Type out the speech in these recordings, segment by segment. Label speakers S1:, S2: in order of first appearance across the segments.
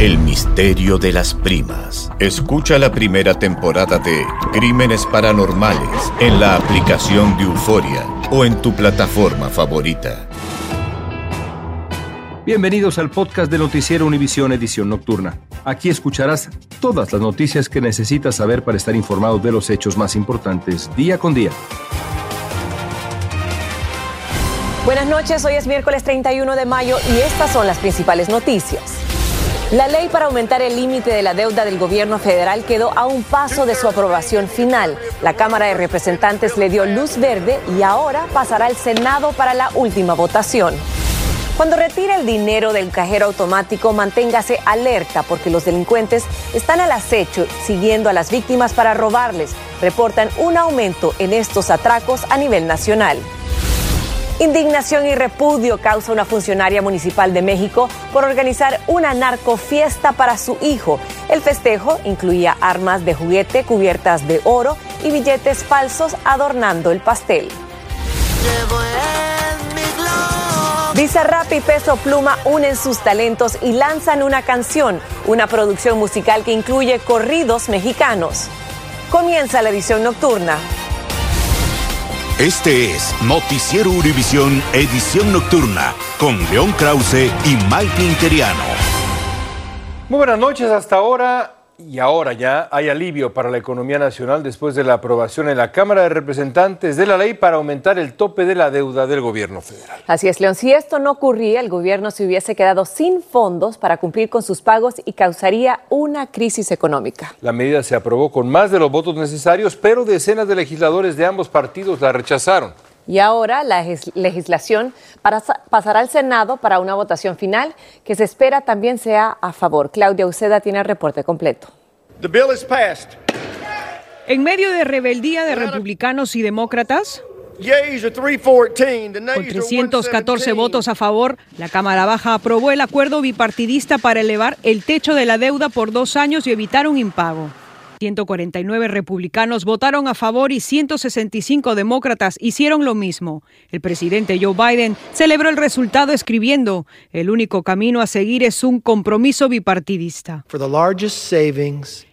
S1: El misterio de las primas. Escucha la primera temporada de Crímenes Paranormales en la aplicación de Euforia o en tu plataforma favorita.
S2: Bienvenidos al podcast de Noticiero Univisión Edición Nocturna. Aquí escucharás todas las noticias que necesitas saber para estar informado de los hechos más importantes día con día.
S3: Buenas noches, hoy es miércoles 31 de mayo y estas son las principales noticias. La ley para aumentar el límite de la deuda del gobierno federal quedó a un paso de su aprobación final. La Cámara de Representantes le dio luz verde y ahora pasará al Senado para la última votación. Cuando retire el dinero del cajero automático, manténgase alerta porque los delincuentes están al acecho siguiendo a las víctimas para robarles. Reportan un aumento en estos atracos a nivel nacional. Indignación y repudio causa una funcionaria municipal de México por organizar una narcofiesta para su hijo. El festejo incluía armas de juguete cubiertas de oro y billetes falsos adornando el pastel. Bizarrap y Peso Pluma unen sus talentos y lanzan una canción, una producción musical que incluye corridos mexicanos. Comienza la edición nocturna.
S4: Este es Noticiero Univisión Edición Nocturna con León Krause y Mike Interiano.
S2: Muy buenas noches hasta ahora. Y ahora ya hay alivio para la economía nacional después de la aprobación en la Cámara de Representantes de la ley para aumentar el tope de la deuda del gobierno federal.
S3: Así es, León. Si esto no ocurría, el gobierno se hubiese quedado sin fondos para cumplir con sus pagos y causaría una crisis económica.
S2: La medida se aprobó con más de los votos necesarios, pero decenas de legisladores de ambos partidos la rechazaron.
S3: Y ahora la legislación pasará al Senado para una votación final que se espera también sea a favor. Claudia Uceda tiene el reporte completo.
S5: En medio de rebeldía de republicanos y demócratas, con 314 votos a favor, la Cámara Baja aprobó el acuerdo bipartidista para elevar el techo de la deuda por dos años y evitar un impago. 149 republicanos votaron a favor y 165 demócratas hicieron lo mismo. El presidente Joe Biden celebró el resultado escribiendo, el único camino a seguir es un compromiso bipartidista.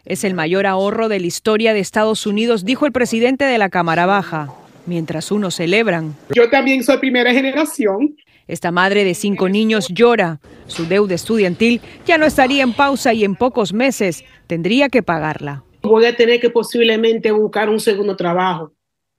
S5: Es el mayor ahorro de la historia de Estados Unidos, dijo el presidente de la Cámara Baja. Mientras unos celebran.
S6: Yo también soy primera generación.
S5: Esta madre de cinco niños llora. Su deuda estudiantil ya no estaría en pausa y en pocos meses tendría que pagarla
S6: voy a tener que posiblemente buscar un segundo trabajo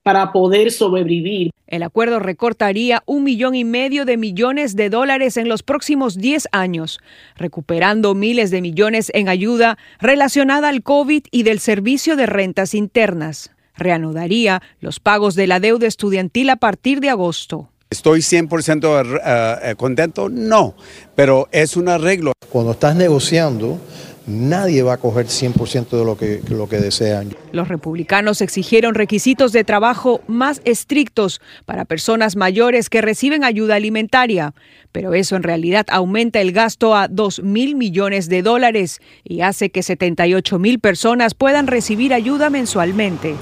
S6: para poder sobrevivir.
S5: El acuerdo recortaría un millón y medio de millones de dólares en los próximos 10 años, recuperando miles de millones en ayuda relacionada al COVID y del servicio de rentas internas. Reanudaría los pagos de la deuda estudiantil a partir de agosto.
S7: ¿Estoy 100% eh, contento? No, pero es un arreglo.
S8: Cuando estás negociando, nadie va a coger 100% de lo que, lo que desean.
S9: Los republicanos exigieron requisitos de trabajo más estrictos para personas mayores que reciben ayuda alimentaria, pero eso en realidad aumenta el gasto a 2 mil millones de dólares y hace que 78 mil personas puedan recibir ayuda mensualmente.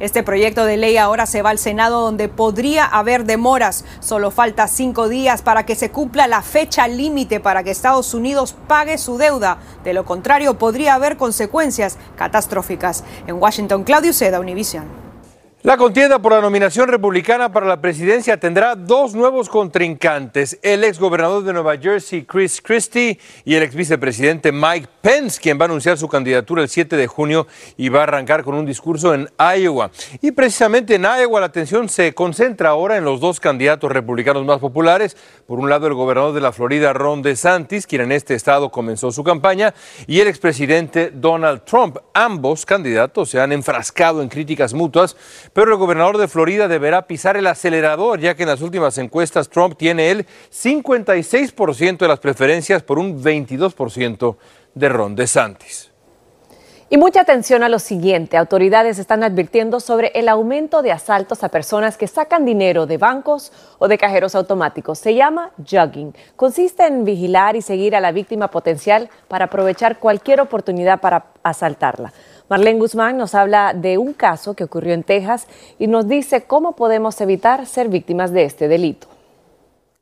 S9: Este proyecto de ley ahora se va al Senado donde podría haber demoras. Solo falta cinco días para que se cumpla la fecha límite para que Estados Unidos pague su deuda. De lo contrario, podría haber consecuencias catastróficas. En Washington, Claudio Seda, Univision.
S2: La contienda por la nominación republicana para la presidencia tendrá dos nuevos contrincantes, el ex gobernador de Nueva Jersey, Chris Christie, y el ex vicepresidente Mike Pence, quien va a anunciar su candidatura el 7 de junio y va a arrancar con un discurso en Iowa. Y precisamente en Iowa la atención se concentra ahora en los dos candidatos republicanos más populares. Por un lado, el gobernador de la Florida, Ron DeSantis, quien en este estado comenzó su campaña, y el expresidente Donald Trump. Ambos candidatos se han enfrascado en críticas mutuas pero el gobernador de Florida deberá pisar el acelerador, ya que en las últimas encuestas Trump tiene el 56% de las preferencias por un 22% de Ron DeSantis.
S3: Y mucha atención a lo siguiente. Autoridades están advirtiendo sobre el aumento de asaltos a personas que sacan dinero de bancos o de cajeros automáticos. Se llama jugging. Consiste en vigilar y seguir a la víctima potencial para aprovechar cualquier oportunidad para asaltarla. Marlene Guzmán nos habla de un caso que ocurrió en Texas y nos dice cómo podemos evitar ser víctimas de este delito.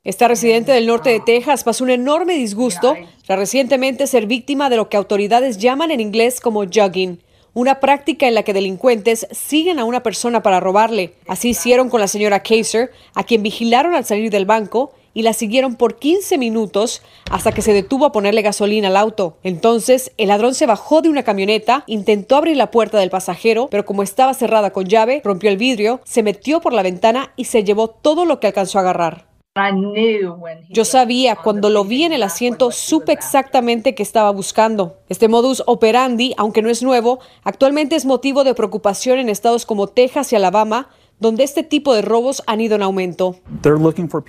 S9: Esta residente del norte de Texas pasó un enorme disgusto tras recientemente ser víctima de lo que autoridades llaman en inglés como jugging, una práctica en la que delincuentes siguen a una persona para robarle. Así hicieron con la señora Kaiser, a quien vigilaron al salir del banco y la siguieron por 15 minutos hasta que se detuvo a ponerle gasolina al auto. Entonces, el ladrón se bajó de una camioneta, intentó abrir la puerta del pasajero, pero como estaba cerrada con llave, rompió el vidrio, se metió por la ventana y se llevó todo lo que alcanzó a agarrar. Yo sabía, cuando lo vi en el asiento, supe exactamente qué estaba buscando. Este modus operandi, aunque no es nuevo, actualmente es motivo de preocupación en estados como Texas y Alabama, donde este tipo de robos han ido en aumento.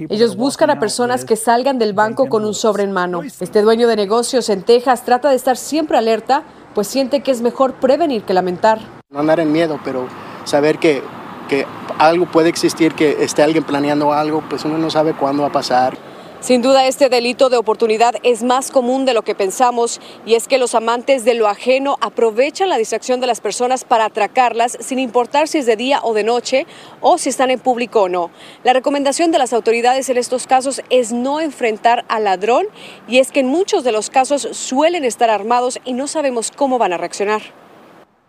S9: Ellos buscan a personas que salgan del banco con un sobre en mano. Este dueño de negocios en Texas trata de estar siempre alerta, pues siente que es mejor prevenir que lamentar.
S10: No andar en miedo, pero saber que, que algo puede existir, que esté alguien planeando algo, pues uno no sabe cuándo va a pasar.
S9: Sin duda este delito de oportunidad es más común de lo que pensamos y es que los amantes de lo ajeno aprovechan la distracción de las personas para atracarlas sin importar si es de día o de noche o si están en público o no. La recomendación de las autoridades en estos casos es no enfrentar al ladrón y es que en muchos de los casos suelen estar armados y no sabemos cómo van a reaccionar.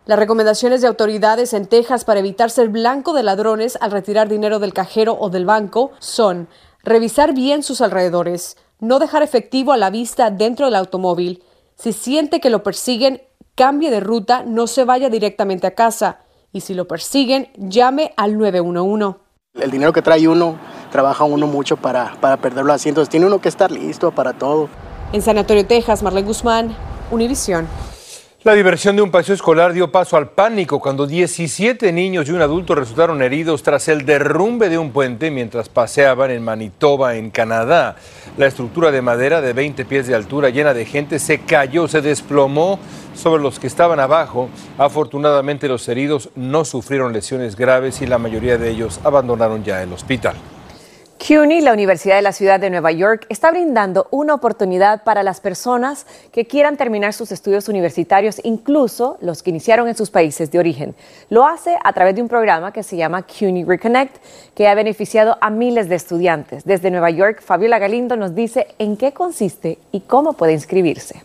S9: Las recomendaciones de autoridades en Texas para evitar ser blanco de ladrones al retirar dinero del cajero o del banco son Revisar bien sus alrededores, no dejar efectivo a la vista dentro del automóvil. Si siente que lo persiguen, cambie de ruta, no se vaya directamente a casa. Y si lo persiguen, llame al 911.
S10: El dinero que trae uno, trabaja uno mucho para, para perderlo así, entonces tiene uno que estar listo para todo.
S9: En Sanatorio, Texas, Marlene Guzmán, Univisión.
S2: La diversión de un paseo escolar dio paso al pánico cuando 17 niños y un adulto resultaron heridos tras el derrumbe de un puente mientras paseaban en Manitoba, en Canadá. La estructura de madera de 20 pies de altura llena de gente se cayó, se desplomó sobre los que estaban abajo. Afortunadamente los heridos no sufrieron lesiones graves y la mayoría de ellos abandonaron ya el hospital.
S3: CUNY, la Universidad de la Ciudad de Nueva York, está brindando una oportunidad para las personas que quieran terminar sus estudios universitarios, incluso los que iniciaron en sus países de origen. Lo hace a través de un programa que se llama CUNY Reconnect, que ha beneficiado a miles de estudiantes. Desde Nueva York, Fabiola Galindo nos dice en qué consiste y cómo puede inscribirse.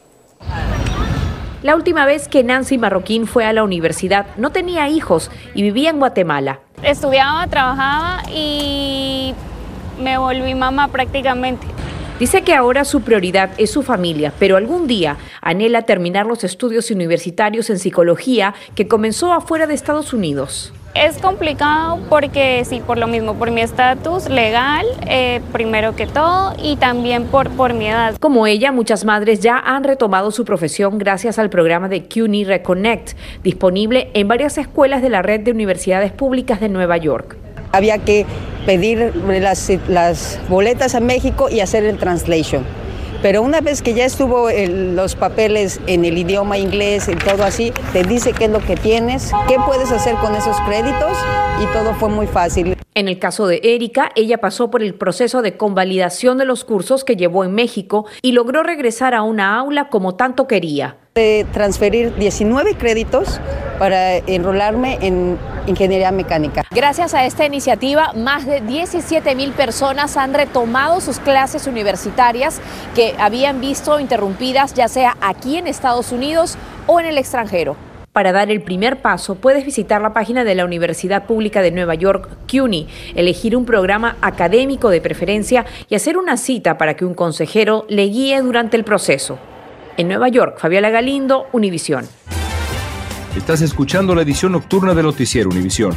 S11: La última vez que Nancy Marroquín fue a la universidad no tenía hijos y vivía en Guatemala.
S12: Estudiaba, trabajaba y me volví mamá prácticamente.
S11: Dice que ahora su prioridad es su familia, pero algún día anhela terminar los estudios universitarios en psicología que comenzó afuera de Estados Unidos.
S12: Es complicado porque sí, por lo mismo, por mi estatus legal, eh, primero que todo, y también por, por mi edad.
S11: Como ella, muchas madres ya han retomado su profesión gracias al programa de CUNY Reconnect, disponible en varias escuelas de la red de universidades públicas de Nueva York.
S13: Había que pedir las, boletas a México y hacer el translation. Pero una vez que ya estuvo los papeles en el idioma inglés y todo así, te dice qué es lo que tienes, qué puedes hacer con esos créditos y todo fue muy fácil.
S11: En el caso de Erika, ella pasó por el proceso de convalidación de los cursos que llevó en México y logró regresar a una aula como tanto quería.
S13: De transferir 19 créditos para enrolarme en ingeniería mecánica.
S14: Gracias a esta iniciativa, más de 17 mil personas han retomado sus clases universitarias que habían visto interrumpidas ya sea aquí en Estados Unidos o en el extranjero.
S11: Para dar el primer paso, puedes visitar la página de la Universidad Pública de Nueva York, CUNY, elegir un programa académico de preferencia y hacer una cita para que un consejero le guíe durante el proceso. En Nueva York, Fabiola Galindo, Univisión.
S15: Estás escuchando la edición nocturna de Noticiero Univisión.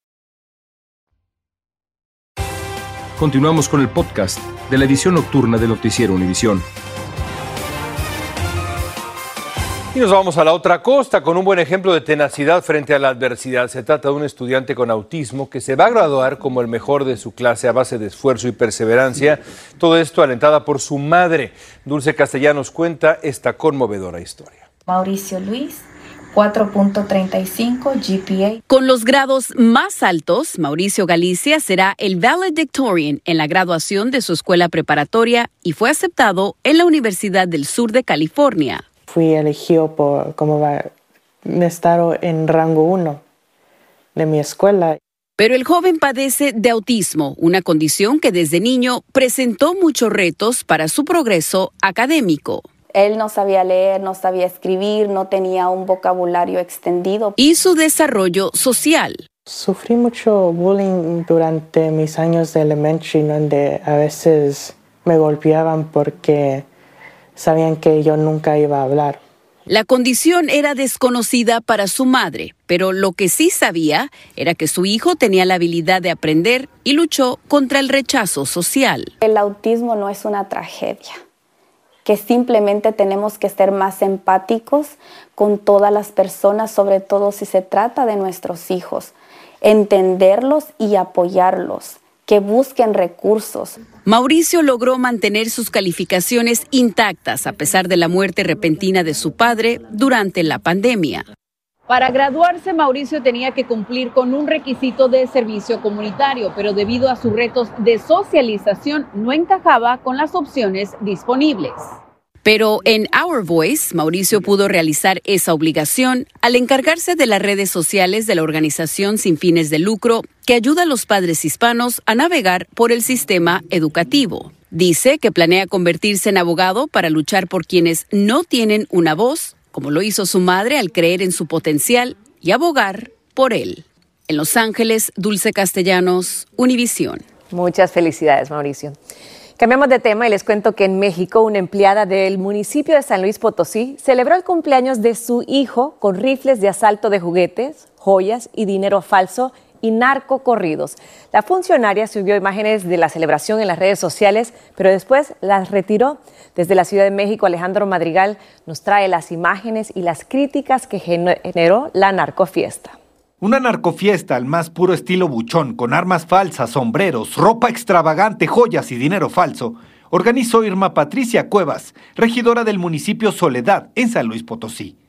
S15: Continuamos con el podcast de la edición nocturna de Noticiero Univisión.
S2: Y nos vamos a la otra costa con un buen ejemplo de tenacidad frente a la adversidad. Se trata de un estudiante con autismo que se va a graduar como el mejor de su clase a base de esfuerzo y perseverancia. Todo esto alentada por su madre. Dulce Castellanos cuenta esta conmovedora historia.
S16: Mauricio Luis, 4.35 GPA.
S17: Con los grados más altos, Mauricio Galicia será el valedictorian en la graduación de su escuela preparatoria y fue aceptado en la Universidad del Sur de California.
S18: Fui elegido por, como va, estar en rango 1 de mi escuela.
S17: Pero el joven padece de autismo, una condición que desde niño presentó muchos retos para su progreso académico.
S16: Él no sabía leer, no sabía escribir, no tenía un vocabulario extendido.
S17: Y su desarrollo social.
S18: Sufrí mucho bullying durante mis años de elementary, donde a veces me golpeaban porque sabían que yo nunca iba a hablar.
S17: La condición era desconocida para su madre, pero lo que sí sabía era que su hijo tenía la habilidad de aprender y luchó contra el rechazo social.
S16: El autismo no es una tragedia, que simplemente tenemos que ser más empáticos con todas las personas, sobre todo si se trata de nuestros hijos, entenderlos y apoyarlos que busquen recursos.
S17: Mauricio logró mantener sus calificaciones intactas a pesar de la muerte repentina de su padre durante la pandemia.
S19: Para graduarse, Mauricio tenía que cumplir con un requisito de servicio comunitario, pero debido a sus retos de socialización no encajaba con las opciones disponibles.
S17: Pero en Our Voice, Mauricio pudo realizar esa obligación al encargarse de las redes sociales de la organización sin fines de lucro que ayuda a los padres hispanos a navegar por el sistema educativo. Dice que planea convertirse en abogado para luchar por quienes no tienen una voz, como lo hizo su madre al creer en su potencial y abogar por él. En Los Ángeles, Dulce Castellanos, Univisión.
S3: Muchas felicidades, Mauricio. Cambiamos de tema y les cuento que en México una empleada del municipio de San Luis Potosí celebró el cumpleaños de su hijo con rifles de asalto de juguetes, joyas y dinero falso y narcocorridos. La funcionaria subió imágenes de la celebración en las redes sociales, pero después las retiró. Desde la Ciudad de México, Alejandro Madrigal nos trae las imágenes y las críticas que generó la narcofiesta.
S20: Una narcofiesta al más puro estilo buchón, con armas falsas, sombreros, ropa extravagante, joyas y dinero falso, organizó Irma Patricia Cuevas, regidora del municipio Soledad, en San Luis Potosí.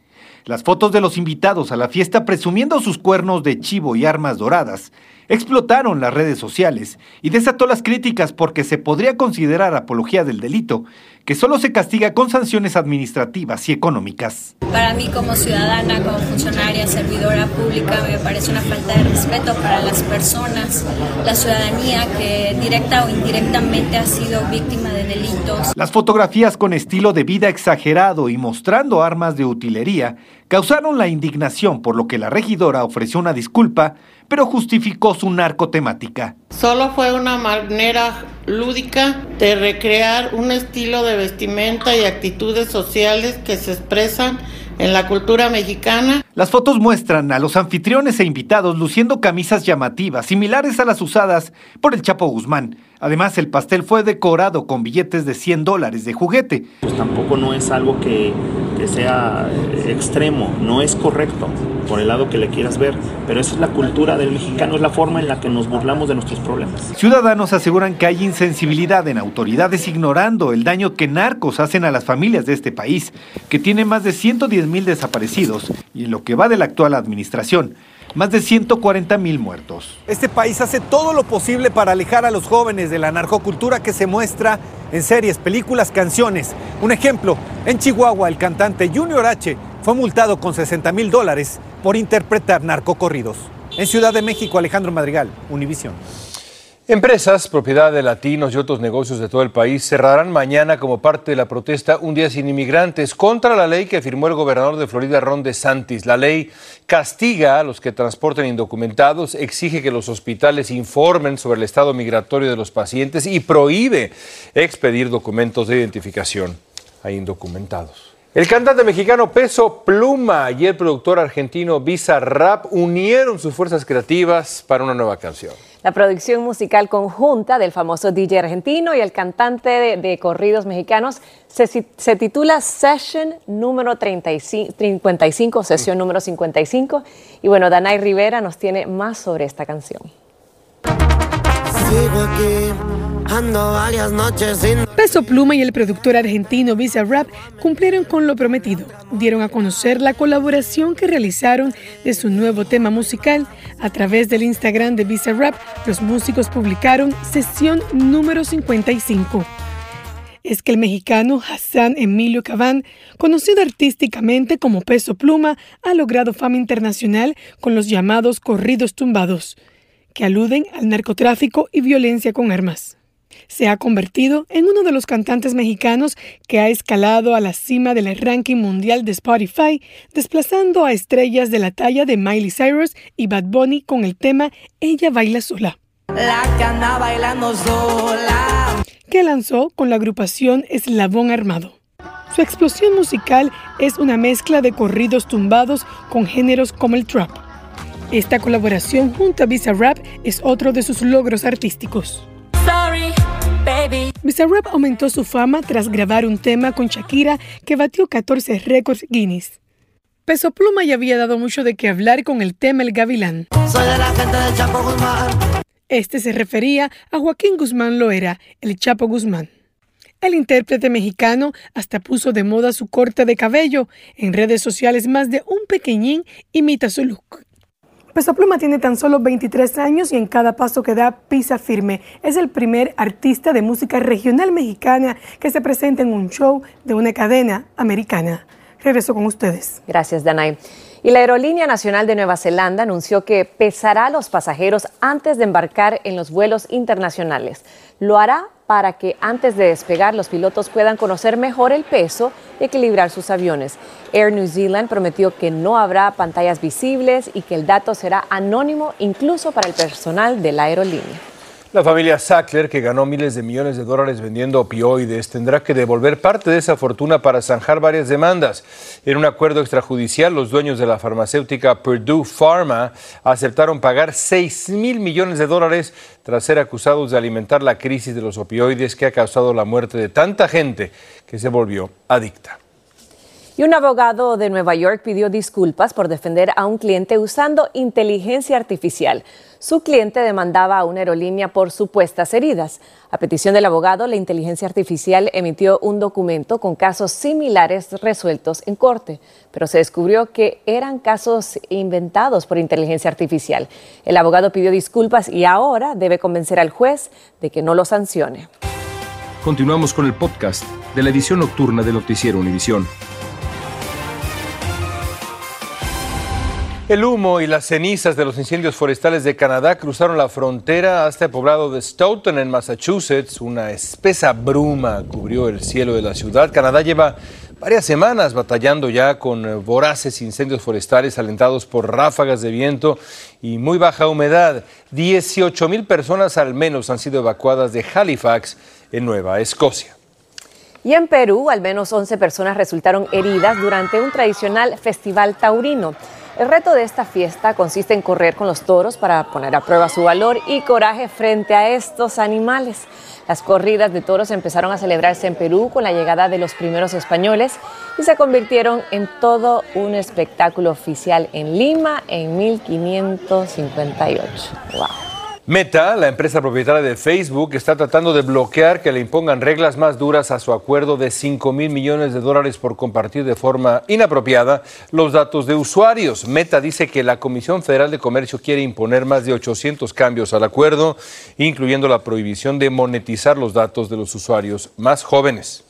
S20: Las fotos de los invitados a la fiesta presumiendo sus cuernos de chivo y armas doradas explotaron las redes sociales y desató las críticas porque se podría considerar apología del delito, que solo se castiga con sanciones administrativas y económicas.
S21: Para mí como ciudadana, como funcionaria, servidora pública, me parece una falta de respeto para las personas, la ciudadanía que directa o indirectamente ha sido víctima de delitos.
S20: Las fotografías con estilo de vida exagerado y mostrando armas de utilería causaron la indignación por lo que la regidora ofreció una disculpa, pero justificó su narcotemática.
S22: Solo fue una manera lúdica de recrear un estilo de vestimenta y actitudes sociales que se expresan en la cultura mexicana.
S20: Las fotos muestran a los anfitriones e invitados luciendo camisas llamativas, similares a las usadas por el Chapo Guzmán. Además, el pastel fue decorado con billetes de 100 dólares de juguete.
S23: Pues tampoco no es algo que, que sea extremo, no es correcto por el lado que le quieras ver, pero esa es la cultura del mexicano, es la forma en la que nos burlamos de nuestros problemas.
S20: Ciudadanos aseguran que hay insensibilidad en autoridades ignorando el daño que narcos hacen a las familias de este país, que tiene más de 110 mil desaparecidos y en lo que va de la actual administración, más de 140 mil muertos. Este país hace todo lo posible para alejar a los jóvenes de la narcocultura que se muestra en series, películas, canciones. Un ejemplo, en Chihuahua el cantante Junior H fue multado con 60 mil dólares por interpretar narcocorridos. En Ciudad de México, Alejandro Madrigal, Univisión.
S2: Empresas, propiedad de latinos y otros negocios de todo el país cerrarán mañana como parte de la protesta Un Día Sin Inmigrantes contra la ley que firmó el gobernador de Florida, Ron DeSantis. La ley castiga a los que transporten indocumentados, exige que los hospitales informen sobre el estado migratorio de los pacientes y prohíbe expedir documentos de identificación a indocumentados. El cantante mexicano Peso Pluma y el productor argentino Visa Rap unieron sus fuerzas creativas para una nueva canción.
S3: La producción musical conjunta del famoso DJ argentino y el cantante de, corridos mexicanos se, se, titula Session número 35, 55, sesión número 55. Y bueno, Danay Rivera nos tiene más sobre esta canción.
S24: Peso Pluma y el productor argentino Visa Rap cumplieron con lo prometido. Dieron a conocer la colaboración que realizaron de su nuevo tema musical. A través del Instagram de Visa Rap, los músicos publicaron sesión número 55 es que el mexicano Hassan Emilio Cabán, conocido artísticamente como Peso Pluma, ha logrado fama internacional con los llamados corridos tumbados, que aluden al narcotráfico y violencia con armas. Se ha convertido en uno de los cantantes mexicanos que ha escalado a la cima del ranking mundial de Spotify, desplazando a estrellas de la talla de Miley Cyrus y Bad Bunny con el tema Ella baila sola.
S25: La que anda bailando sola.
S24: Que lanzó con la agrupación Eslabón Armado. Su explosión musical es una mezcla de corridos tumbados con géneros como el trap. Esta colaboración junto a Visa Rap es otro de sus logros artísticos.
S25: Sorry, baby.
S24: Bizarrap aumentó su fama tras grabar un tema con Shakira que batió 14 récords Guinness. Peso Pluma ya había dado mucho de qué hablar con el tema El Gavilán.
S25: Soy de la gente del Chapo Guzmán.
S24: Este se refería a Joaquín Guzmán Loera, el Chapo Guzmán. El intérprete mexicano hasta puso de moda su corte de cabello. En redes sociales más de un pequeñín imita su look. Peso Pluma tiene tan solo 23 años y en cada paso que da pisa firme. Es el primer artista de música regional mexicana que se presenta en un show de una cadena americana. Regreso con ustedes.
S3: Gracias, Danay. Y la Aerolínea Nacional de Nueva Zelanda anunció que pesará a los pasajeros antes de embarcar en los vuelos internacionales. Lo hará para que antes de despegar los pilotos puedan conocer mejor el peso y equilibrar sus aviones. Air New Zealand prometió que no habrá pantallas visibles y que el dato será anónimo incluso para el personal de la aerolínea.
S2: La familia Sackler, que ganó miles de millones de dólares vendiendo opioides, tendrá que devolver parte de esa fortuna para zanjar varias demandas. En un acuerdo extrajudicial, los dueños de la farmacéutica Purdue Pharma aceptaron pagar 6 mil millones de dólares tras ser acusados de alimentar la crisis de los opioides que ha causado la muerte de tanta gente que se volvió adicta.
S3: Y un abogado de Nueva York pidió disculpas por defender a un cliente usando inteligencia artificial. Su cliente demandaba a una aerolínea por supuestas heridas. A petición del abogado, la inteligencia artificial emitió un documento con casos similares resueltos en corte, pero se descubrió que eran casos inventados por inteligencia artificial. El abogado pidió disculpas y ahora debe convencer al juez de que no lo sancione.
S15: Continuamos con el podcast de la edición nocturna de Noticiero Univisión.
S2: El humo y las cenizas de los incendios forestales de Canadá cruzaron la frontera hasta el poblado de Stoughton, en Massachusetts. Una espesa bruma cubrió el cielo de la ciudad. Canadá lleva varias semanas batallando ya con voraces incendios forestales alentados por ráfagas de viento y muy baja humedad. 18 mil personas al menos han sido evacuadas de Halifax, en Nueva Escocia.
S3: Y en Perú, al menos 11 personas resultaron heridas durante un tradicional festival taurino. El reto de esta fiesta consiste en correr con los toros para poner a prueba su valor y coraje frente a estos animales. Las corridas de toros empezaron a celebrarse en Perú con la llegada de los primeros españoles y se convirtieron en todo un espectáculo oficial en Lima en 1558. ¡Wow!
S2: Meta, la empresa propietaria de Facebook, está tratando de bloquear que le impongan reglas más duras a su acuerdo de 5 mil millones de dólares por compartir de forma inapropiada los datos de usuarios. Meta dice que la Comisión Federal de Comercio quiere imponer más de 800 cambios al acuerdo, incluyendo la prohibición de monetizar los datos de los usuarios más jóvenes.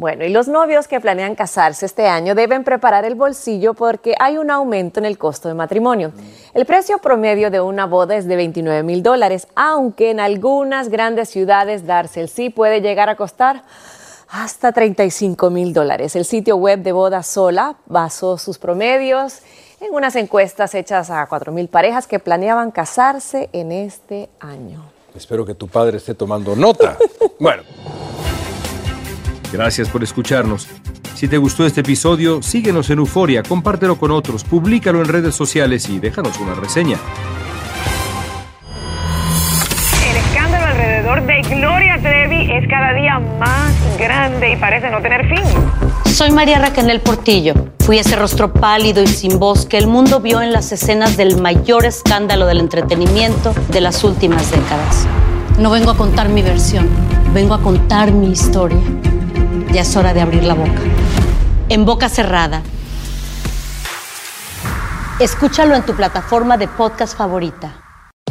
S3: Bueno, y los novios que planean casarse este año deben preparar el bolsillo porque hay un aumento en el costo de matrimonio. El precio promedio de una boda es de 29 mil dólares, aunque en algunas grandes ciudades darse el sí puede llegar a costar hasta 35 mil dólares. El sitio web de Boda Sola basó sus promedios en unas encuestas hechas a 4 mil parejas que planeaban casarse en este año.
S2: Espero que tu padre esté tomando nota. bueno.
S15: Gracias por escucharnos. Si te gustó este episodio, síguenos en Euforia, compártelo con otros, públicalo en redes sociales y déjanos una reseña.
S19: El escándalo alrededor de Gloria Trevi es cada día más grande y parece no tener fin.
S26: Soy María Raquel Portillo. Fui ese rostro pálido y sin voz que el mundo vio en las escenas del mayor escándalo del entretenimiento de las últimas décadas. No vengo a contar mi versión, vengo a contar mi historia. Ya es hora de abrir la boca. En boca cerrada. Escúchalo en tu plataforma de podcast favorita.